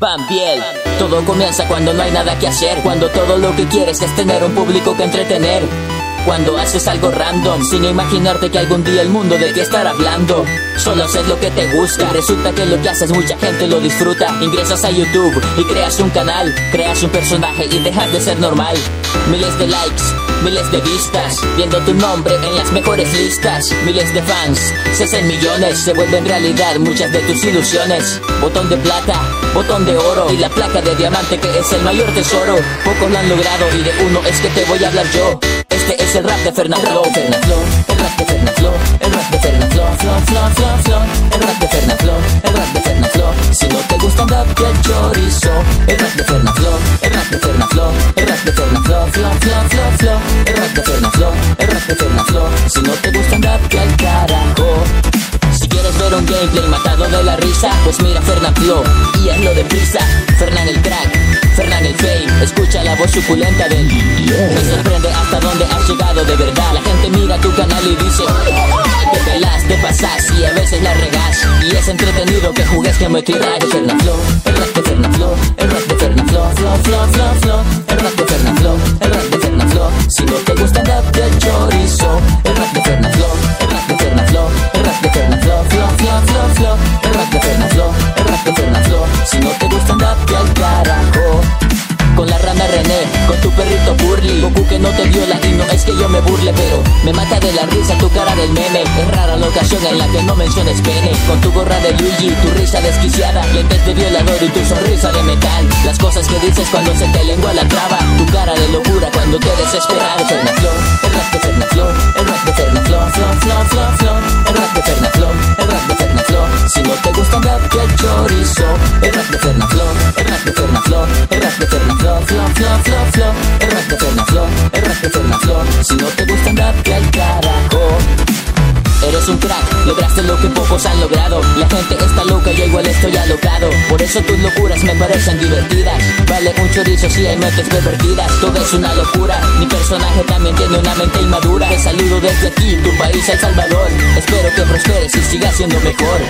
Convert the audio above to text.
Pampiel. Todo comienza cuando no hay nada que hacer, cuando todo lo que quieres es tener un público que entretener. Cuando haces algo random, sin imaginarte que algún día el mundo de ti estará hablando. Solo haces lo que te gusta, resulta que lo que haces mucha gente lo disfruta. Ingresas a YouTube y creas un canal, creas un personaje y dejas de ser normal. Miles de likes, miles de vistas, viendo tu nombre en las mejores listas. Miles de fans, se hacen millones, se vuelven realidad muchas de tus ilusiones. Botón de plata, botón de oro y la placa de diamante que es el mayor tesoro. Pocos lo han logrado y de uno es que te voy a hablar yo. Este es el rap de Fernando Fernando, el rap de Fernando, el rap de Fernando, el rap de Fernando, el rap de Fernando. Si no te gusta rap el chorizo, el rap de Fernando, el rap de Fernando, el rap de Fernando, gameplay matado de la risa, pues mira Fernand Flo y hazlo deprisa. Fernand el crack, Fernand el fame, escucha la voz suculenta del Me sorprende hasta dónde has llegado de verdad. La gente mira tu canal y dice, te pelas, te pasas y a veces la regas. Y es entretenido que jugues tiras de Fernand Flo, Flo, Flo, Flo, Flo, Flo, el rap de Fernand Flo, el rap de Fernand Flo. Si no te gusta rap del carajo. Con la rana René, con tu perrito Burly Goku que no te viola y no es que yo me burle Pero me mata de la risa tu cara del meme. Es rara la ocasión en la que no menciones pene. Con tu gorra de Luigi, tu risa desquiciada. Lentes de violador y tu sonrisa de metal. Las cosas que dices cuando se te lengua la traba. Tu cara de locura cuando te desesperas. El rap de El rap de Fernaflo, flo, flo, lograste lo que pocos han logrado. La gente está loca, yo igual estoy alocado. Por eso tus locuras me parecen divertidas. Vale un chorizo si hay mentes pervertidas. Todo es una locura, mi personaje también tiene una mente inmadura. Te saludo desde aquí, tu país El Salvador. Espero que prosperes y sigas siendo mejor